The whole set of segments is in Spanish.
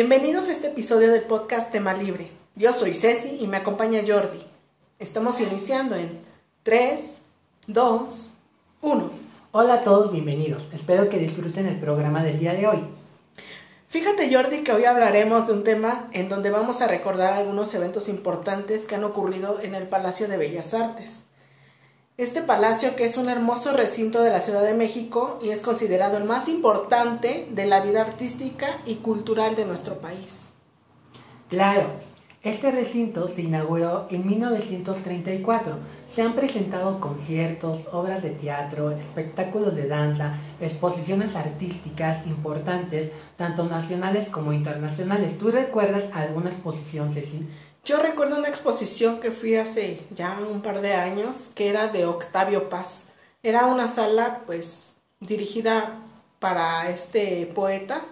Bienvenidos a este episodio del podcast Tema Libre. Yo soy Ceci y me acompaña Jordi. Estamos iniciando en 3, 2, 1. Hola a todos, bienvenidos. Espero que disfruten el programa del día de hoy. Fíjate Jordi que hoy hablaremos de un tema en donde vamos a recordar algunos eventos importantes que han ocurrido en el Palacio de Bellas Artes. Este palacio que es un hermoso recinto de la Ciudad de México y es considerado el más importante de la vida artística y cultural de nuestro país. Claro, este recinto se inauguró en 1934. Se han presentado conciertos, obras de teatro, espectáculos de danza, exposiciones artísticas importantes, tanto nacionales como internacionales. ¿Tú recuerdas alguna exposición, Ceci? Yo recuerdo una exposición que fui hace ya un par de años, que era de Octavio Paz. Era una sala, pues, dirigida para este poeta.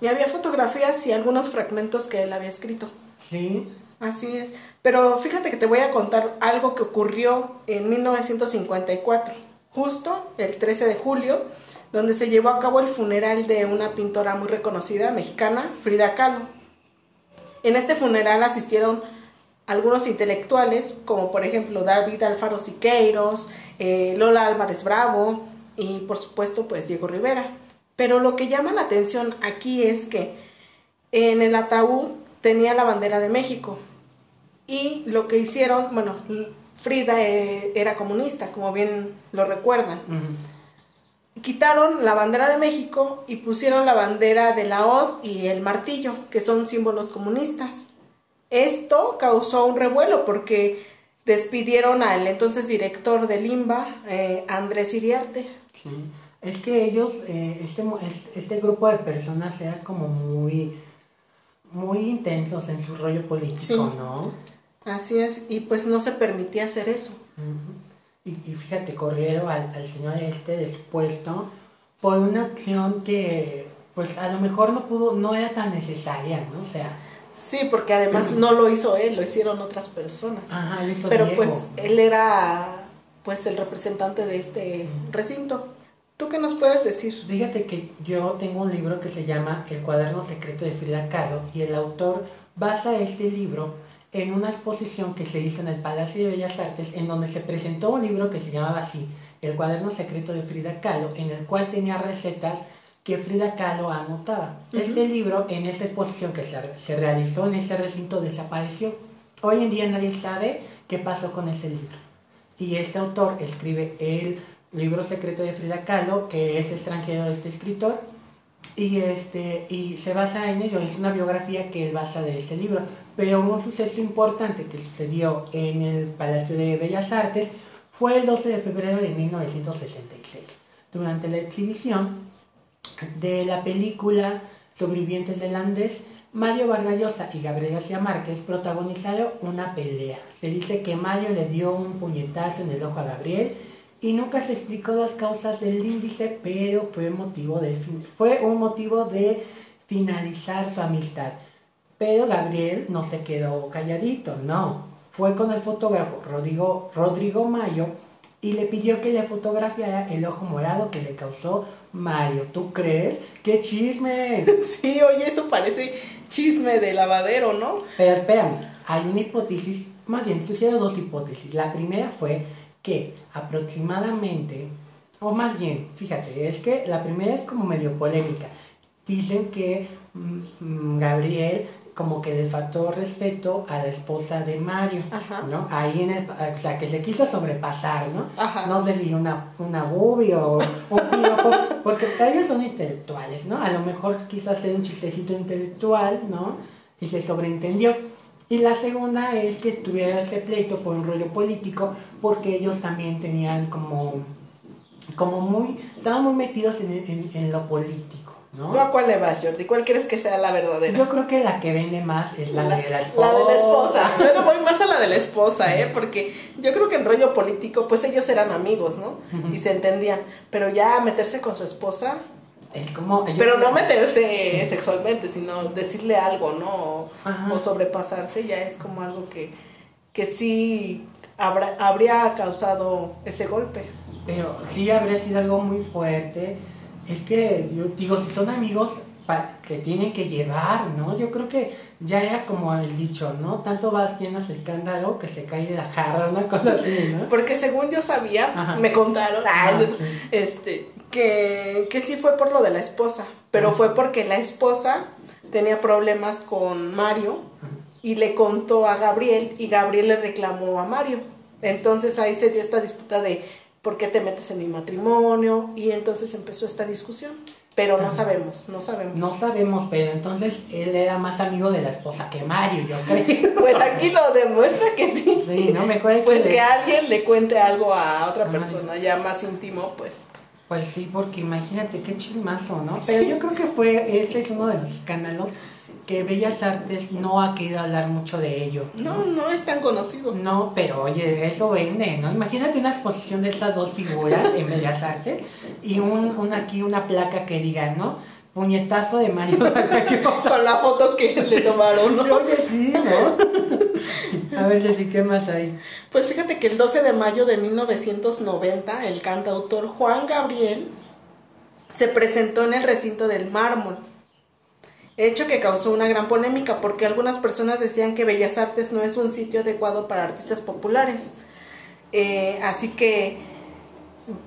Y había fotografías y algunos fragmentos que él había escrito. Sí. Así es. Pero fíjate que te voy a contar algo que ocurrió en 1954, justo el 13 de julio, donde se llevó a cabo el funeral de una pintora muy reconocida mexicana, Frida Kahlo. En este funeral asistieron algunos intelectuales, como por ejemplo David Alfaro Siqueiros, eh, Lola Álvarez Bravo y por supuesto pues Diego Rivera. Pero lo que llama la atención aquí es que en el ataúd tenía la bandera de México y lo que hicieron, bueno, Frida eh, era comunista, como bien lo recuerdan. Quitaron la bandera de México y pusieron la bandera de la hoz y el martillo, que son símbolos comunistas. Esto causó un revuelo porque despidieron al entonces director del IMBA, eh, Andrés Iriarte. Sí. Es que ellos, eh, este, este grupo de personas era como muy, muy intensos en su rollo político, ¿no? Así es, y pues no se permitía hacer eso. y, y, fíjate, corrieron al, al señor este despuesto por una acción que, pues a lo mejor no pudo, no era tan necesaria, ¿no? O sea, Sí, porque además no lo hizo él, lo hicieron otras personas. Ajá, Pero Diego. pues él era pues el representante de este recinto. ¿Tú qué nos puedes decir? Fíjate que yo tengo un libro que se llama El cuaderno secreto de Frida Kahlo y el autor basa este libro en una exposición que se hizo en el Palacio de Bellas Artes en donde se presentó un libro que se llamaba así, El cuaderno secreto de Frida Kahlo, en el cual tenía recetas que Frida Kahlo anotaba. Este libro, en esa exposición que se, se, realizó en este recinto, desapareció. Hoy en día nadie sabe qué pasó con ese libro. Y este autor escribe el libro secreto de Frida Kahlo, que es extranjero de este escritor, y, este, y se basa en ello, es una biografía que él basa de ese libro. Pero un suceso importante que sucedió en el Palacio de Bellas Artes fue el 12 de febrero de 1966. Durante la exhibición, de la película Sobrevivientes del Andes, Mario Vargallosa y Gabriel García Márquez protagonizaron una pelea. Se dice que Mario le dio un puñetazo en el ojo a Gabriel y nunca se explicó las causas del índice, pero fue, motivo de, fue un motivo de finalizar su amistad. Pero Gabriel no se quedó calladito, no. Fue con el fotógrafo Rodrigo, Rodrigo Mayo y le pidió que le fotografiara el ojo morado que le causó Mario. ¿Tú crees? ¡Qué chisme! Sí, oye, esto parece chisme de lavadero, ¿no? Pero espérame, hay una hipótesis, más bien sugiero dos hipótesis. La primera fue que aproximadamente, o más bien, fíjate, es que la primera es como medio polémica. Dicen que mmm, Gabriel como que le faltó respeto a la esposa de Mario, Ajá. ¿no? Ahí en el, o sea, que se quiso sobrepasar, ¿no? Ajá. No sé si una, una boobie o un piropo, porque ellos son intelectuales, ¿no? A lo mejor quiso hacer un chistecito intelectual, ¿no? Y se sobreentendió. Y la segunda es que tuviera ese pleito por un rollo político, porque ellos también tenían como, como muy, estaban muy metidos en, en, en lo político. ¿No? ¿Tú a cuál le vas, Jordi? ¿Cuál crees que sea la verdadera? Yo creo que la que vende más es la, la de la esposa. La de la esposa. Yo le voy más a la de la esposa, ¿eh? Porque yo creo que en rollo político, pues ellos eran amigos, ¿no? Y se entendían. Pero ya meterse con su esposa. Es como. Pero no meterse sexualmente, sino decirle algo, ¿no? Ajá. O sobrepasarse ya es como algo que, que sí habrá, habría causado ese golpe. Pero sí habría sido algo muy fuerte. Es que yo digo, si son amigos, se tienen que llevar, ¿no? Yo creo que ya era como el dicho, ¿no? Tanto vas llenas el cándalo que se cae de la jarra, una cosa así, ¿no? Porque según yo sabía, Ajá. me contaron, ah, Ah, sí. este, que, que sí fue por lo de la esposa, pero Ajá. fue porque la esposa tenía problemas con Mario y le contó a Gabriel y Gabriel le reclamó a Mario. Entonces ahí se dio esta disputa de por qué te metes en mi matrimonio y entonces empezó esta discusión. Pero no Ajá. sabemos, no sabemos. No sabemos, pero entonces él era más amigo de la esposa que Mario, yo creo. Pues aquí lo demuestra que sí. Sí, no me acuerdo Pues de- que alguien le cuente algo a otra persona ya más íntimo, pues. Pues sí, porque imagínate qué chismazo, ¿no? Sí. Pero yo creo que fue, este es uno de los escándalos que Bellas Artes no ha querido hablar mucho de ello. No, no es tan conocido. No, pero oye, eso vende, ¿no? Imagínate una exposición de estas dos figuras en Bellas Artes y un, un aquí una placa que diga, ¿no? Puñetazo de Mario. Con la foto que le tomaron, ¿no? Creo que sí, ¿no? A ver, Ceci, ¿qué más hay? Pues fíjate que el 12 de mayo de 1990, el cantautor Juan Gabriel se presentó en el recinto del mármol. Hecho que causó una gran polémica porque algunas personas decían que Bellas Artes no es un sitio adecuado para artistas populares. Eh, así que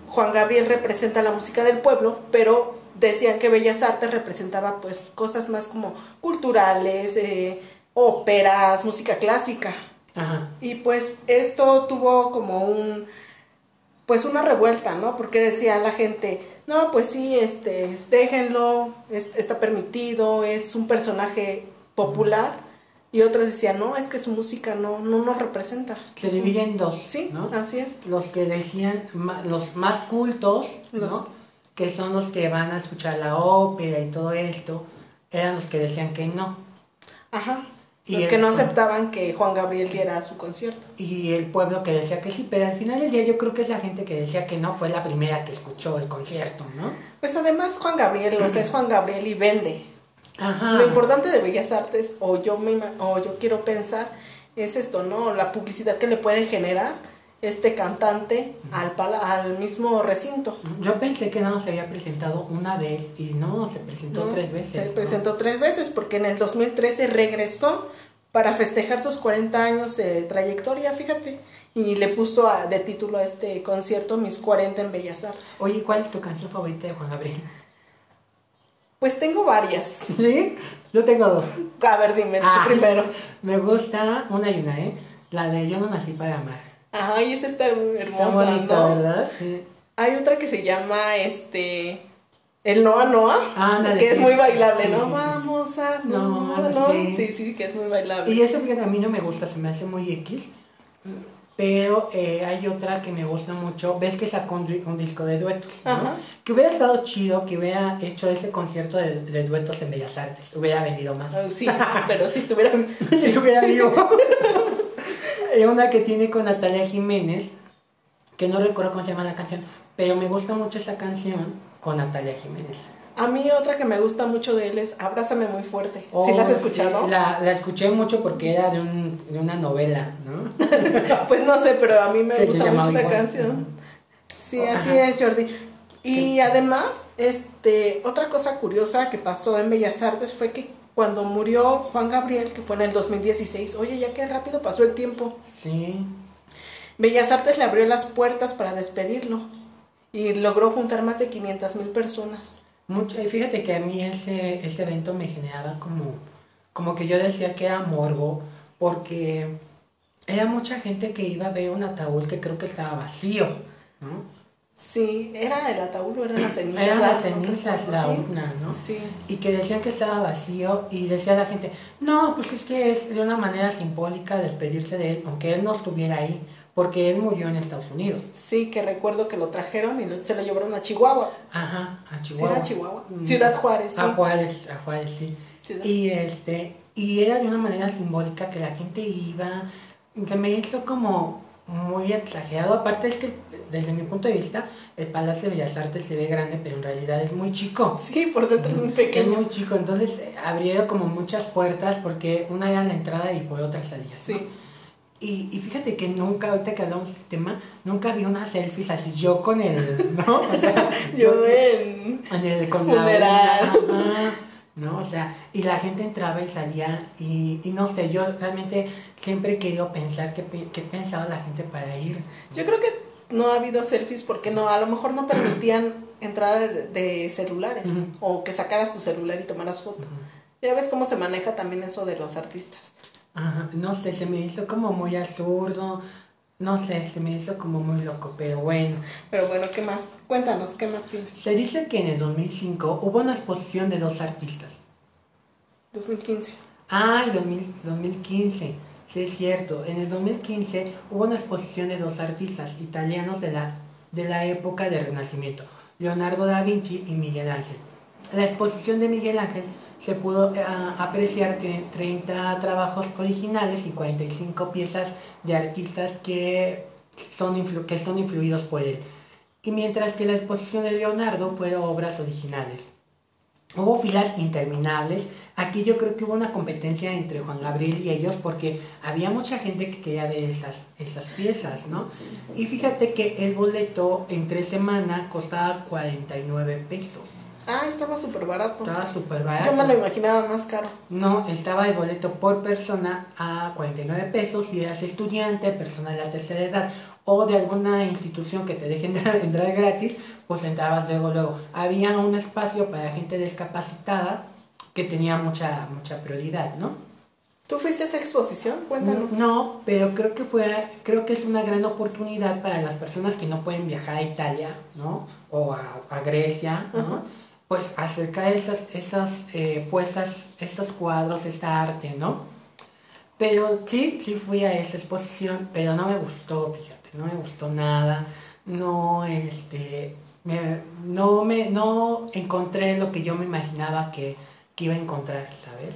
Juan Gabriel representa la música del pueblo, pero decían que Bellas Artes representaba pues cosas más como culturales, eh, óperas, música clásica. Ajá. Y pues esto tuvo como un pues una revuelta, ¿no? Porque decía la gente, no, pues sí, este, déjenlo, es- está permitido, es un personaje popular. Y otras decían, no, es que su música no, no nos representa. Se divide en dos, Sí, ¿no? así es. Los que decían, los más cultos, ¿no? Que son los que van a escuchar la ópera y todo esto, eran los que decían que no. Ajá. Y Los el- que no aceptaban que Juan Gabriel diera su concierto. Y el pueblo que decía que sí, pero al final del día yo creo que es la gente que decía que no fue la primera que escuchó el concierto, ¿no? Pues además Juan Gabriel, o sea, es Juan Gabriel y vende. Ajá. Lo importante de Bellas Artes, o yo, me, o yo quiero pensar, es esto, ¿no? La publicidad que le puede generar este cantante al, pala- al mismo recinto. Yo pensé que nada más se había presentado una vez y no, se presentó ¿no? tres veces. Se ¿no? presentó tres veces porque en el 2013 regresó para festejar sus 40 años de trayectoria, fíjate, y le puso a- de título a este concierto Mis 40 en Bellas Artes. Oye, ¿cuál es tu canción favorita de Juan Gabriel? Pues tengo varias. ¿Sí? Yo tengo dos. A ver, dime Ah. primero. Me gusta una y una, ¿eh? La de Yo no nací para amar. Ay, esa está muy Está hermosa, bonita, ¿no? ¿verdad? Sí. Hay otra que se llama este el Noa Noa, que es muy bailable, ¿no? sí, sí. Vamos a No, Noa, ¿no? sí. Sí, sí, que es muy bailable. Y eso que a mí no me gusta, se me hace muy X. Pero eh, hay otra que me gusta mucho. Ves que sacó un, di- un disco de duetos. ¿no? Que hubiera estado chido que hubiera hecho ese concierto de, de duetos en Bellas Artes. Hubiera vendido más. Ah, Sí, pero si estuvieran si estuviera vivo. Una que tiene con Natalia Jiménez. Que no recuerdo cómo se llama la canción. Pero me gusta mucho esa canción con Natalia Jiménez. A mí otra que me gusta mucho de él es Abrázame muy fuerte. ¿Sí Oh, la has escuchado? sí, la, la escuché mucho porque era de, un, de una novela, ¿no? Pues no sé, pero a mí me gusta mucho esa canción. Sí, Oh, así ajá. es, Jordi. Y además, este, otra cosa curiosa que pasó en Bellas Artes fue que cuando murió Juan Gabriel, que fue en el 2016, oye, ya que rápido pasó el tiempo. Sí. Bellas Artes le abrió las puertas para despedirlo y logró juntar más de 500 mil personas. Mucho, fíjate que a mí ese, ese evento me generaba como, como que yo decía que era morbo, porque era mucha gente que iba a ver un ataúd que creo que estaba vacío, ¿no? Sí, era el ataúd o eran las cenizas. Eran la- las cenizas, la urna, ¿no? Sí. Y que decían que estaba vacío y decía la gente, no, pues es que es de una manera simbólica despedirse de él, aunque él no estuviera ahí, porque él murió en Estados Unidos. Sí, que recuerdo que lo trajeron y se lo llevaron a Chihuahua. Ajá, a Sí, Chihuahua. era Chihuahua. Mm. Ciudad Juárez, sí. A Juárez, a Juárez, sí. Ciudad- Y este, y era de una manera simbólica que la gente iba, se me hizo como muy exagerado. Aparte es que desde mi punto de vista, el Palacio de Bellas Artes se ve grande, pero en realidad es muy chico. Sí, por dentro es muy Es pequeño. muy chico, entonces abrieron como muchas puertas porque una era la entrada y por otra salida. ¿no? Sí. Y, y fíjate que nunca, ahorita que hablamos de este tema, nunca vi unas selfies así yo con el, ¿no? O sea, Yo en... en el con la Funeral. ajá. ¿No? O sea, y la gente entraba y salía y, y no sé, yo realmente siempre he querido pensar qué, qué pensaba la gente para ir. Yo creo que no ha habido selfies porque no, a lo mejor no permitían entrada de, de celulares o que sacaras tu celular y tomaras foto. Ya ves cómo se maneja también eso de los artistas. Ajá, no sé, se me hizo como muy absurdo, no sé, se me hizo como muy loco, pero bueno. Pero bueno, ¿qué más? Cuéntanos, ¿qué más tienes? Se dice que en el 2005 hubo una exposición de dos artistas. 2015. Ah, 2000 2015, sí es cierto. En el 2015 hubo una exposición de dos artistas italianos de la, de la época del Renacimiento, Leonardo da Vinci y Miguel Ángel. La exposición de Miguel Ángel se pudo eh, apreciar tre- 30 trabajos originales y 45 piezas de artistas que son, influ- que son influidos por él. Y mientras que la exposición de Leonardo fue obras originales. Hubo filas interminables. Aquí yo creo que hubo una competencia entre Juan Gabriel y ellos porque había mucha gente que quería ver esas, esas piezas, ¿no? Y fíjate que el boleto en tres semanas costaba 49 pesos. Ah, estaba súper barato. Estaba súper barato. Yo me lo imaginaba más caro. No, estaba el boleto por persona a 49 pesos si eras estudiante, persona de la tercera edad o de alguna institución que te deje entrar, entrar gratis, pues entrabas luego, luego. Había un espacio para gente discapacitada que tenía mucha, mucha prioridad, ¿no? ¿Tú fuiste a esa exposición? Cuéntanos. No, pero creo que fue, creo que es una gran oportunidad para las personas que no pueden viajar a Italia, ¿no? O a, a Grecia, ¿no? Pues acercar esas, esas eh, puestas, estos cuadros, esta arte, ¿no? Pero sí, sí fui a esa exposición, pero no me gustó, fíjate, no me gustó nada, no, este, me- no me, no encontré lo que yo me imaginaba que, que iba a encontrar, ¿sabes?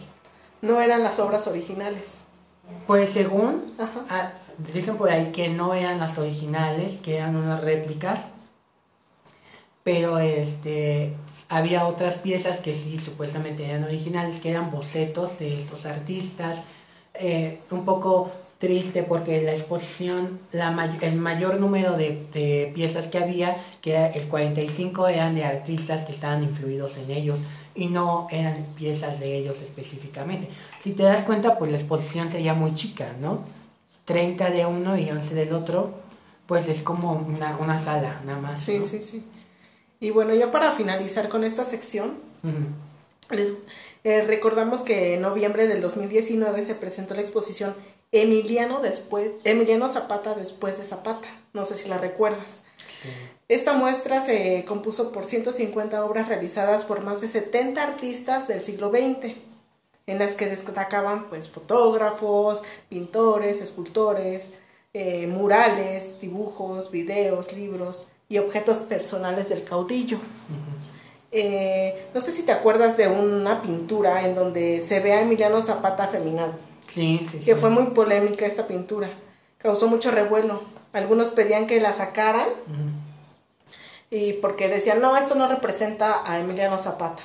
No eran las obras originales. Pues según. Ah, dicen por ahí que no eran las originales, que eran unas réplicas, pero este había otras piezas que sí supuestamente eran originales, que eran bocetos de estos artistas. Eh, un poco triste porque la exposición, la may- el mayor número de, de piezas que había, que era el 45 eran de artistas que estaban influidos en ellos y no eran piezas de ellos específicamente. Si te das cuenta, pues la exposición sería muy chica, ¿no? 30 de uno y 11 del otro, pues es como una, una sala, nada más. Sí, ¿no? sí, sí. Y bueno, ya para finalizar con esta sección, les eh, recordamos que en noviembre del 2019 se presentó la exposición Emiliano después Emiliano Zapata después de Zapata. No sé si la recuerdas. Sí. Esta muestra se compuso por 150 obras realizadas por más de 70 artistas del siglo XX, en las que destacaban pues fotógrafos, pintores, escultores, eh, murales, dibujos, videos, libros y objetos personales del caudillo. Eh, no sé si te acuerdas de una pintura en donde se ve a Emiliano Zapata afeminado, Sí, sí, que sí. fue muy polémica esta pintura, causó mucho revuelo. Algunos pedían que la sacaran y porque decían, no, esto no representa a Emiliano Zapata.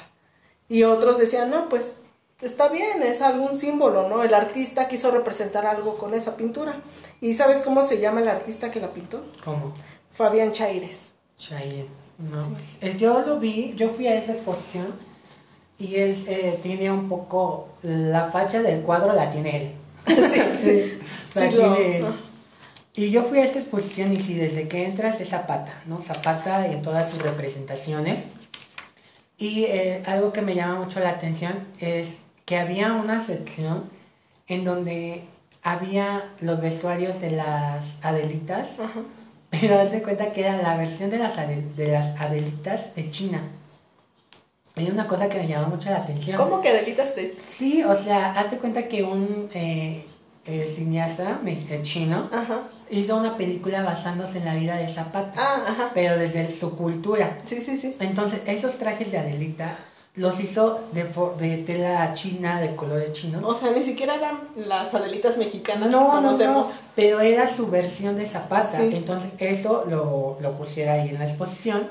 Y otros decían, no, pues está bien, es algún símbolo, ¿no? El artista quiso representar algo con esa pintura. ¿Y sabes cómo se llama el artista que la pintó? ¿Cómo? Fabián Chaires. Cheyenne. No, eh, yo lo vi, yo fui a esa exposición y él eh, tiene un poco la facha del cuadro la tiene él. Sí, la Sí, lo- tiene él. Y yo fui a esta exposición y sí, desde que entras es Zapata, ¿no? Zapata en todas sus representaciones. Y eh, algo que me llama mucho la atención es que había una sección en donde había los vestuarios de las Adelitas, Ajá. Pero date cuenta que era la versión de las, de las Adelitas de China. Hay una cosa que me llamó mucho la atención. ¿Cómo que delitas de...? Sí, o sea, hazte cuenta que un eh, eh, cineasta eh, chino Ajá. hizo una película basándose en la vida de Zapata, Ah, ajá. pero desde su cultura. Sí, sí, sí. Entonces, esos trajes de Adelita los hizo de, de tela china, de colores chinos. O sea, ni siquiera eran las adelitas mexicanas que No, no, no, conocemos. pero era su versión de Zapata. Sí. Entonces, eso lo, lo pusiera ahí en la exposición.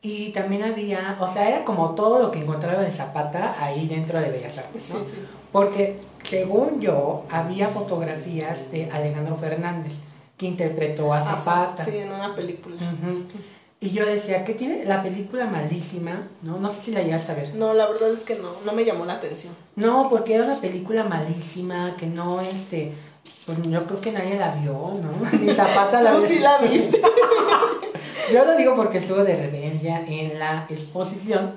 Y también había, o sea, era como todo lo que encontraba de Zapata ahí dentro de Bellas Artes, Sí, ¿no? sí. Porque, según yo, había fotografías de Alejandro Fernández, que interpretó a Ah, Zapata. Sí, en una película. Ujú. Y yo decía, ¿qué tiene la película malísima? No, no sé si la llegaste a ver. No, la verdad es que no, no me llamó la atención. No, porque era una película malísima, que no, este, pues yo creo que nadie la vio, ¿no? Ni Zapata la Tú vio. sí la viste. Yo lo digo porque estuvo de referencia en la exposición.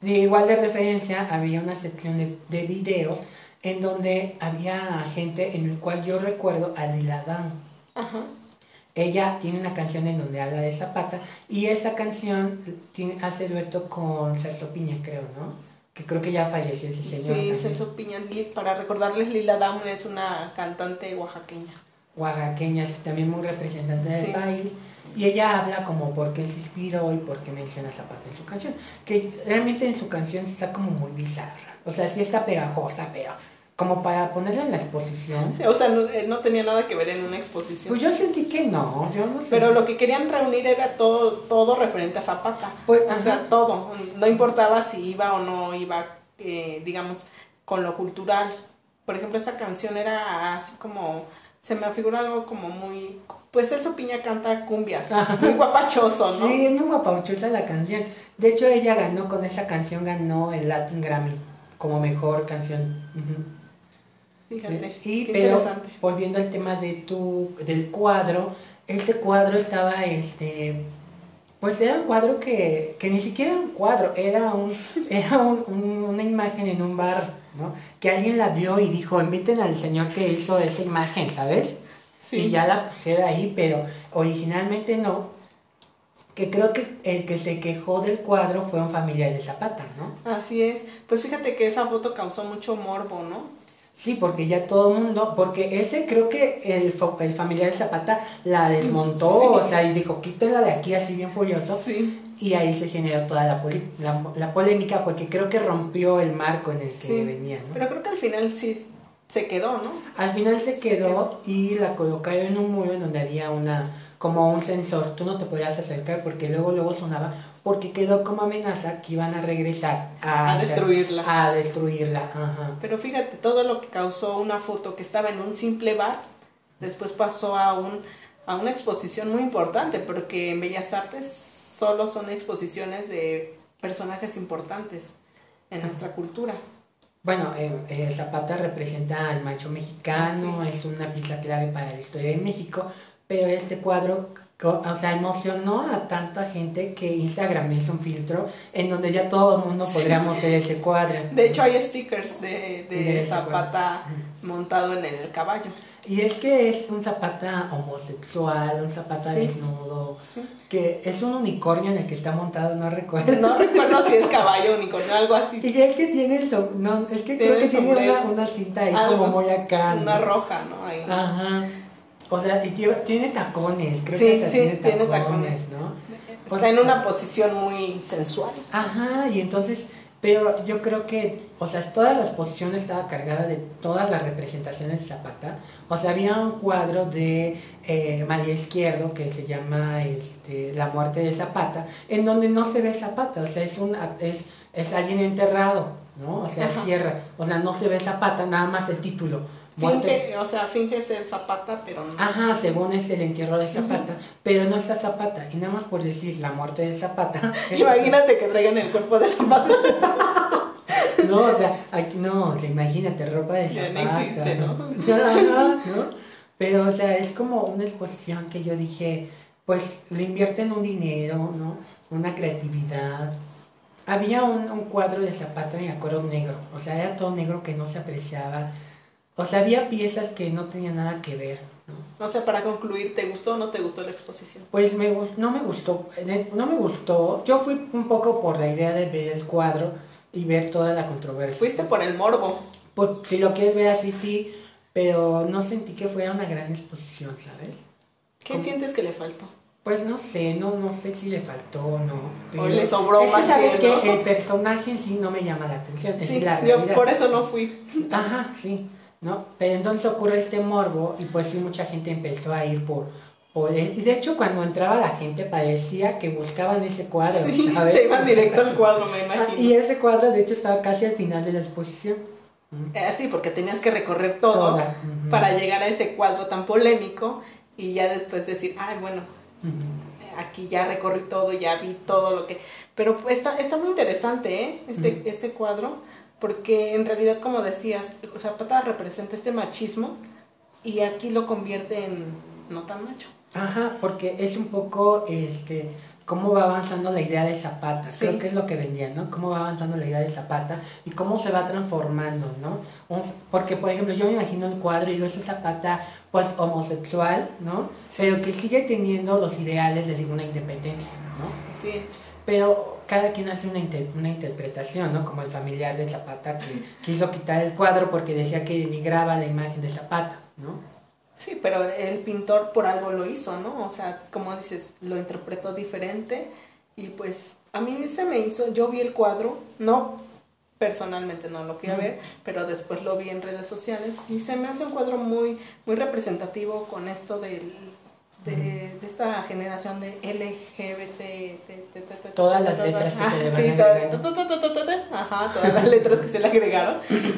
De igual de referencia había una sección de, de videos en donde había gente en el cual yo recuerdo a Lila Downs. Ajá. Ella tiene una canción en donde habla de Zapata y esa canción tiene, hace dueto con Celso Piña, creo, ¿no? Que creo que ya falleció ese señor. Sí. Celso Piña. Para recordarles, Lila Downs es una cantante oaxaqueña. Oaxaqueña, es también muy representante del Sí. país. Y ella habla como por qué se inspiró y por qué menciona Zapata en su canción. Que realmente en su canción está como muy bizarra. O sea, sí está pegajosa, pero como para ponerla en la exposición. O sea, no, eh, no tenía nada que ver en una exposición. Pues yo sentí que no, yo no Pero lo que querían reunir era todo, todo referente a Zapata. Pues, o sea, todo. No importaba si iba o no iba, eh, digamos, con lo cultural. Por ejemplo, esta canción era así como, se me figura algo como muy, pues Celso Piña canta cumbias, Ajá. muy guapachoso, ¿no? Sí, es muy guapauchosa la canción. De hecho, ella ganó con esa canción, ganó el Latin Grammy como mejor canción. Ujú. Fíjate, Sí, Y qué pero volviendo al tema de tu del cuadro, ese cuadro estaba este pues era un cuadro que, que ni siquiera era un cuadro, era un era un- un- una imagen en un bar, ¿no? Que alguien la vio y dijo, "Inviten al señor que hizo esa imagen", ¿sabes? Sí. Y ya la pusieron ahí, pero originalmente no. Que creo que el que se quejó del cuadro fue un familiar de Zapata, ¿no? Así es. Pues fíjate que esa foto causó mucho morbo, ¿no? Sí, porque ya todo el mundo, porque ese creo que el, el familiar de Zapata la desmontó, Sí. o sea, y dijo, quítela de aquí así bien furioso, Sí. y ahí se generó toda la, poli- la, la polémica, porque creo que rompió el marco en el que Sí. venía, ¿no? Pero creo que al final sí se quedó, ¿no? Al final se Se quedó y la colocaron en un muro en donde había una, como un sensor, tú no te podías acercar porque luego luego sonaba, porque quedó como amenaza que iban a regresar a, A destruirla. A destruirla, ajá. Pero fíjate, todo lo que causó una foto que estaba en un simple bar, después pasó a, un, a una exposición muy importante, porque en Bellas Artes solo son exposiciones de personajes importantes en nuestra cultura. Bueno, eh, eh, Zapata representa al macho mexicano, es una pieza clave para la historia de México, pero este cuadro, o sea, emocionó a tanta gente que Instagram hizo un filtro en donde ya todo el mundo podríamos ver ese cuadro. De hecho, hay stickers de, de De Zapata montado en el caballo. Y es que es un Zapata homosexual, un Zapata Sí. desnudo, Sí. que es un unicornio en el que está montado, no recuerdo. No recuerdo si es caballo, unicornio, algo así. Y es que tiene el som- no, es que creo que tiene una, una cinta ahí Algo. como muy acá. Una roja, ¿no? Ahí. Ajá. O sea, y lleva- tiene tacones, creo Sí, que sí, tiene tiene tacones, tacones. ¿no? Está en una posición muy sensual. Ajá, y entonces, pero yo creo que, o sea, toda la exposición estaba cargada de todas las representaciones de Zapata. O sea, había un cuadro de eh, María Izquierdo que se llama este, La muerte de Zapata, en donde no se ve Zapata, o sea, es, un, es, es alguien enterrado, ¿no? O sea, es tierra, o sea, no se ve Zapata, nada más el título. Finge, o sea, finge ser Zapata, pero no. Ajá, según es el entierro de Zapata, pero no está Zapata, y nada más por decir la muerte de Zapata. Imagínate que traigan el cuerpo de Zapata. No, o sea, aquí no, o sea, imagínate, ropa de Ya no Zapata. existe, ¿no? ¿no? Pero, o sea, es como una exposición que yo dije, pues le invierten un dinero, ¿no? Una creatividad. Había un, un cuadro de Zapata, me acuerdo, negro, o sea, era todo negro que no se apreciaba. O sea, había piezas que no tenían nada que ver, ¿no? O sea, para concluir, ¿te gustó o no te gustó la exposición? Pues me, no me gustó, no me gustó. Yo fui un poco por la idea de ver el cuadro y ver toda la controversia. Fuiste por el morbo. Pues, si lo quieres ver así, sí, pero no sentí que fuera una gran exposición, ¿sabes? ¿Qué ¿Cómo? sientes que le faltó? Pues no sé, no, no sé si le faltó o no. pero- le sobró es que más sabes bien, que el personaje en sí no me llama la atención, es la yo realidad. por eso no fui. Ajá, sí, ¿no? Pero entonces ocurre este morbo y pues sí mucha gente empezó a ir por, él. Y de hecho cuando entraba la gente parecía que buscaban ese cuadro, Sí, ¿sabes? se iban directo al cuadro, me Ah, imagino. y ese cuadro de hecho estaba casi al final de la exposición. Eh, sí, porque tenías que recorrer todo Toda, para llegar a ese cuadro tan polémico y ya después decir, ay, bueno, Ujú. aquí ya recorrí todo, ya vi todo lo que... Pero pues, está, está muy interesante, ¿eh? Este, este cuadro, porque en realidad, como decías, Zapata representa este machismo y aquí lo convierte en no tan macho. Ajá, porque es un poco, este, cómo va avanzando la idea de Zapata. Creo que es lo que vendía, ¿no? Cómo va avanzando la idea de Zapata y cómo se va transformando, ¿no? Porque, por ejemplo, yo me imagino el cuadro y digo, es Zapata, pues, homosexual, ¿no? Pero que sigue teniendo los ideales de una independencia, ¿no? Sí. Pero cada quien hace una, una interpretación, ¿no? Como el familiar de Zapata que quiso quitar el cuadro porque decía que denigraba la imagen de Zapata, ¿no? Sí, pero el pintor por algo lo hizo, ¿no? O sea, como dices, lo interpretó diferente y pues a mí se me hizo, yo vi el cuadro, no personalmente no lo fui a ver, pero después lo vi en redes sociales y se me hace un cuadro muy muy representativo con esto del de, esta generación de LGBT. Todas las letras que se le Ajá, todas las letras que se le agregaron.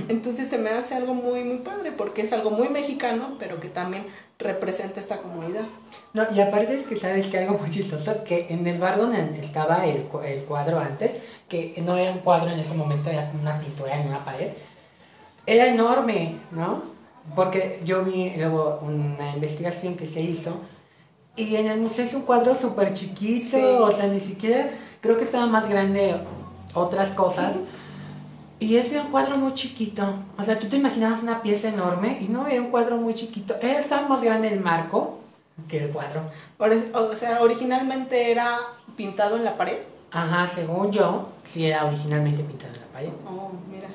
Entonces se me hace algo muy, muy padre porque es algo muy mexicano, pero que también representa esta comunidad. No, y aparte es que sabes que algo muy chistoso, que en el bar donde estaba el, el cuadro antes, que no era un cuadro en ese momento, era una pintura en una pared, era enorme, ¿no? Porque yo vi luego una investigación que se hizo y en el museo es un cuadro súper chiquito, o sea, ni siquiera creo que estaba más grande otras cosas. Y ese era un cuadro muy chiquito. O sea, tú te imaginabas una pieza enorme y no, era un cuadro muy chiquito. Era, estaba más grande el marco que el cuadro. O sea, originalmente era pintado en la pared. Ajá, según yo, sí era originalmente pintado en la pared. Oh, mira.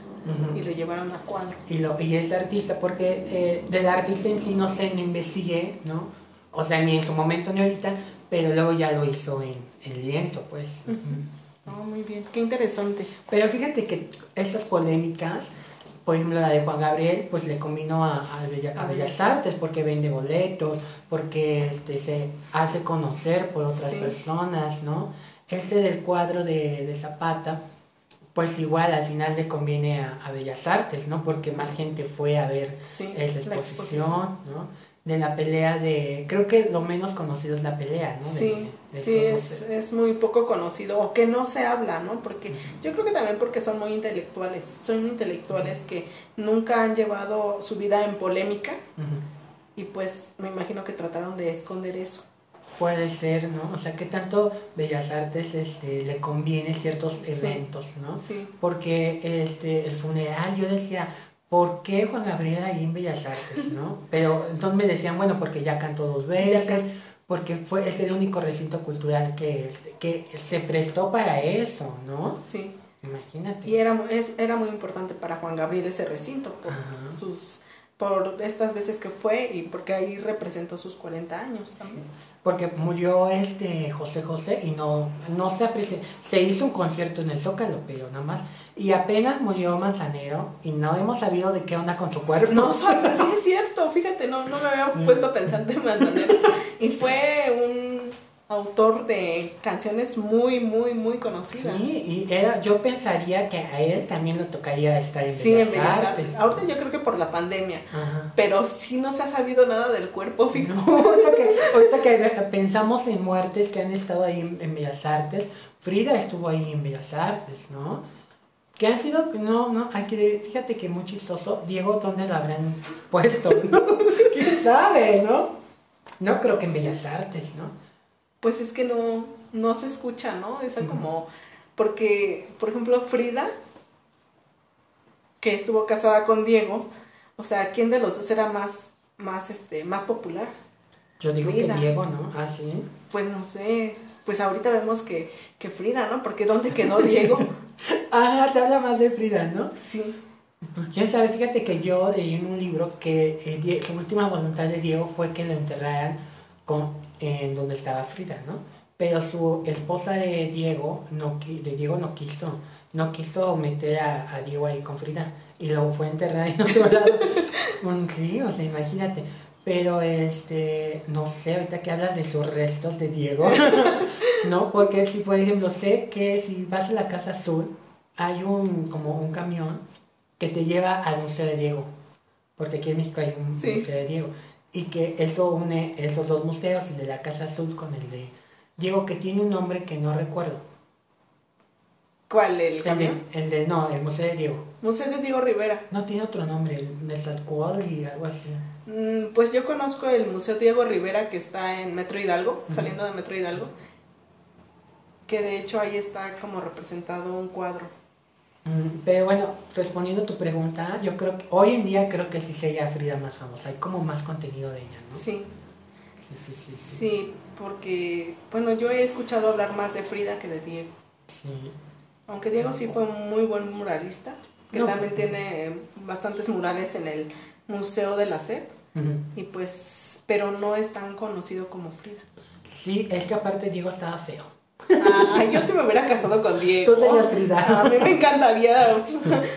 Y lo llevaron a cuadro. Y, lo, y es artista, porque eh, del artista en sí no sé, no investigué, ¿no? O sea, ni en su momento ni ahorita, pero luego ya lo hizo en, el lienzo, pues. Oh, muy bien, qué interesante. Pero fíjate que estas polémicas, por ejemplo la de Juan Gabriel, pues le combinó a, a, Bellas Artes porque vende boletos, porque este, se hace conocer por otras personas, ¿no? Este del cuadro de, de, Zapata, pues igual al final le conviene a, Bellas Artes, ¿no? Porque más gente fue a ver esa exposición, ¿no? De la pelea de, creo que lo menos conocido es la pelea, ¿no? sí, sí, es, es, muy poco conocido o que no se habla, ¿no? Porque yo creo que también porque son muy intelectuales, son intelectuales que nunca han llevado su vida en polémica y pues me imagino que trataron de esconder eso. Puede ser, ¿no? O sea, que tanto Bellas Artes este, le conviene ciertos eventos, ¿no? Sí. Porque este, el funeral, yo decía, ¿por qué Juan Gabriel ahí en Bellas Artes, no? Pero entonces me decían, bueno, porque ya cantó dos veces, porque fue, es el único recinto cultural que, que se prestó para eso, ¿no? Sí. Imagínate. Y era, es, era muy importante para Juan Gabriel ese recinto, por sus por estas veces que fue y porque ahí representó sus 40 años también. Porque murió este José José y no, no se aprecia. Se hizo un concierto en el Zócalo, pero nada más. Y apenas murió Manzanero y no hemos sabido de qué onda con su cuerpo. No, sí es cierto, fíjate, no, no me había puesto a pensar en Manzanero. Y fue un autor de canciones muy, muy, muy conocidas. Sí, y era, yo pensaría que a él también le tocaría estar en sí, en Artes. Ahorita yo creo que por la pandemia, pero sí no se ha sabido nada del cuerpo, fíjate. ahorita, que, pensamos en muertes que han estado ahí en, Bellas Artes, Frida estuvo ahí en Bellas Artes, ¿no? Que han sido, no, no, hay que, fíjate que muy chistoso, Diego, ¿dónde lo habrán puesto? ¿Quién sabe, no? No creo que en Bellas Artes, ¿no? Pues es que no, no se escucha, ¿no? Esa como, porque, por ejemplo, Frida, que estuvo casada con Diego, o sea, ¿quién de los dos era más, más, este, más popular? Yo digo que Diego, ¿no? Ah, sí. Pues no sé, pues ahorita vemos que, que Frida, ¿no? Porque ¿dónde quedó Diego? ah, te habla más de Frida, ¿no? Sí. Pues quién sabe, fíjate que yo leí en un libro que eh, su última voluntad de Diego fue que lo enterraran con en donde estaba Frida, ¿no? Pero su esposa de Diego no, de Diego no quiso, no quiso meter a, Diego ahí con Frida y lo fue a enterrar en otro lado. sí, o sea, imagínate. Pero este, no sé, ahorita que hablas de sus restos de Diego, ¿no? Porque si, por ejemplo, sé que si vas a la Casa Azul, hay un, como un camión que te lleva al Museo de Diego. Porque aquí en México hay un Museo de Diego y que eso une esos dos museos, el de la Casa Azul con el de Diego, que tiene un nombre que no recuerdo. ¿Cuál? ¿El El de, camión? el de, no, el Museo de Diego. Museo de Diego Rivera. No tiene otro nombre, el de Salcual y algo así. Mm, Pues yo conozco el Museo Diego Rivera que está en Metro Hidalgo, saliendo de Metro Hidalgo, que de hecho ahí está como representado un cuadro. Mm, Pero bueno, respondiendo a tu pregunta, yo creo que hoy en día creo que sí sería Frida más famosa. Hay como más contenido de ella, ¿no? Sí, sí, sí, sí. sí. sí, porque, bueno, yo he escuchado hablar más de Frida que de Diego. Sí. Aunque Diego sí fue un muy buen muralista, que No. también tiene bastantes murales en el Museo de la SEP, y pues, pero no es tan conocido como Frida. Sí, es que aparte Diego estaba feo. Ay, yo sí me hubiera casado con Diego. Tú serías Frida. A mí me encantaría,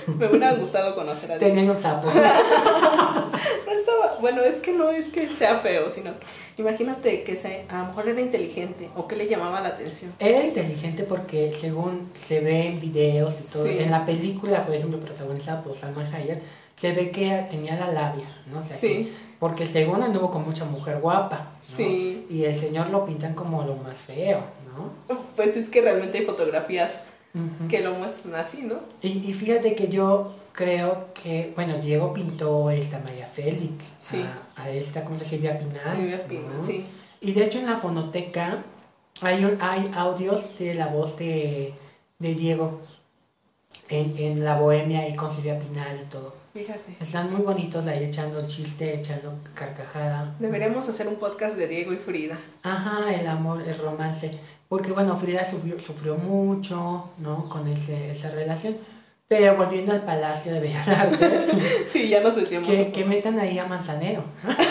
me hubiera gustado conocer a Diego. Tenía un sapo. No estaba- bueno, es que no es que sea feo, sino que imagínate que se, a lo mejor era inteligente o que le llamaba la atención. Era inteligente porque según se ve en videos y todo, Sí. en la película, por ejemplo, protagonizada por Salma Hayek, se ve que tenía la labia, ¿no? O sea, Sí. que- porque según anduvo con mucha mujer guapa, ¿no? Sí. Y el señor lo pintan como lo más feo, ¿no? Pues es que realmente hay fotografías que lo muestran así, ¿no? Y, y fíjate que yo creo que, bueno, Diego pintó esta María Félix, Sí. a, a esta, ¿cómo se llama? Silvia Pinal. Silvia Pinal, ¿no? sí. Y de hecho en la fonoteca hay, un- hay audios de la voz de, de Diego en, en La Bohemia y con Silvia Pinal y todo. Fíjate. Están muy bonitos ahí echando el chiste, echando carcajada. Deberíamos hacer un podcast de Diego y Frida. Ajá, el amor, el romance. Porque bueno, Frida sufrió, sufrió mucho, ¿no? Con ese, esa relación. Pero volviendo al Palacio de Bellas Artes, Sí, ya nos desviamos. que, que metan ahí a Manzanero.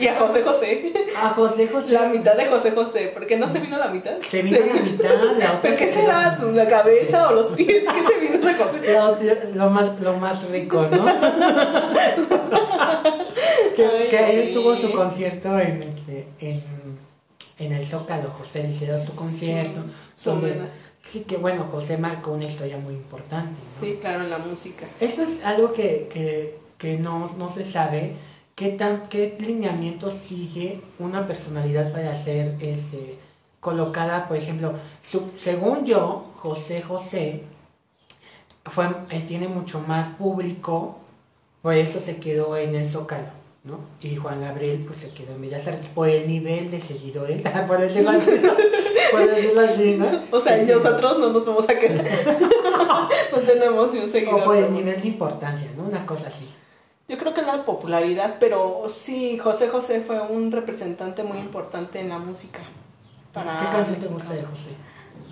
Y a José José. A José José. La mitad de José José. ¿Por qué no se vino la mitad? Se vino la mitad, la otra ¿Pero qué se será? ¿La cabeza o los pies? ¿Qué se vino de José? Lo, lo más, lo más rico, ¿no? que, Ay, que él sí. tuvo su concierto en, este, en, en el Zócalo, José hicieron su concierto. donde- homenaje. Sí que bueno, José marcó una historia muy importante. ¿no? Sí, claro, en la música. Eso es algo que, que, que no, no se sabe. ¿Qué, tan, ¿Qué lineamiento sigue una personalidad para ser este, colocada? Por ejemplo, su- según yo, José José fue, eh, tiene mucho más público, por eso se quedó en el Zócalo, ¿no? Y Juan Gabriel pues se quedó en Bellas Artes por el nivel de seguidores, por decirlo así, ¿no? Por decirlo así, ¿no? O sea, nosotros no nos vamos a quedar. no tenemos ni un O seguidor. por el nivel de importancia, ¿no? Una cosa así. Yo creo que la popularidad, pero sí, José José fue un representante muy importante en la música. Para... ¿Qué canción te gusta de José?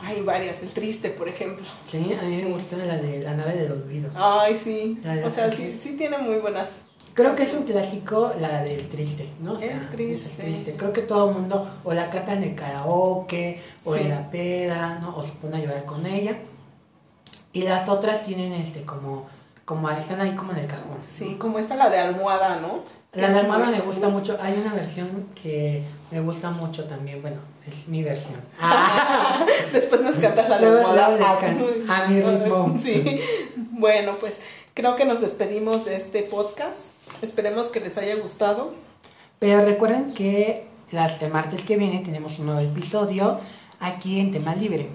Hay varias, El Triste, por ejemplo. Sí, a mí Sí. me gusta la de La nave del olvido. Ay, sí. O sea, sí, sí tiene muy buenas. Creo que es un clásico la del triste, ¿no? O sea, El triste. es triste. Creo que todo el mundo o la canta en el karaoke o Sí. en la peda, ¿no? O se pone a llorar con ella. Y las otras tienen este como como están ahí como en el cajón. Sí, como esta la de Almohada, ¿no? La de muy- me gusta mucho. Hay una versión que me gusta mucho también. Bueno, es mi versión. Después nos cantas la de Almohada. can- a mi ritmo. Sí. Bueno, pues creo que nos despedimos de este podcast. Esperemos que les haya gustado. Pero recuerden que las, el martes que viene tenemos un nuevo episodio aquí en Tema Libre.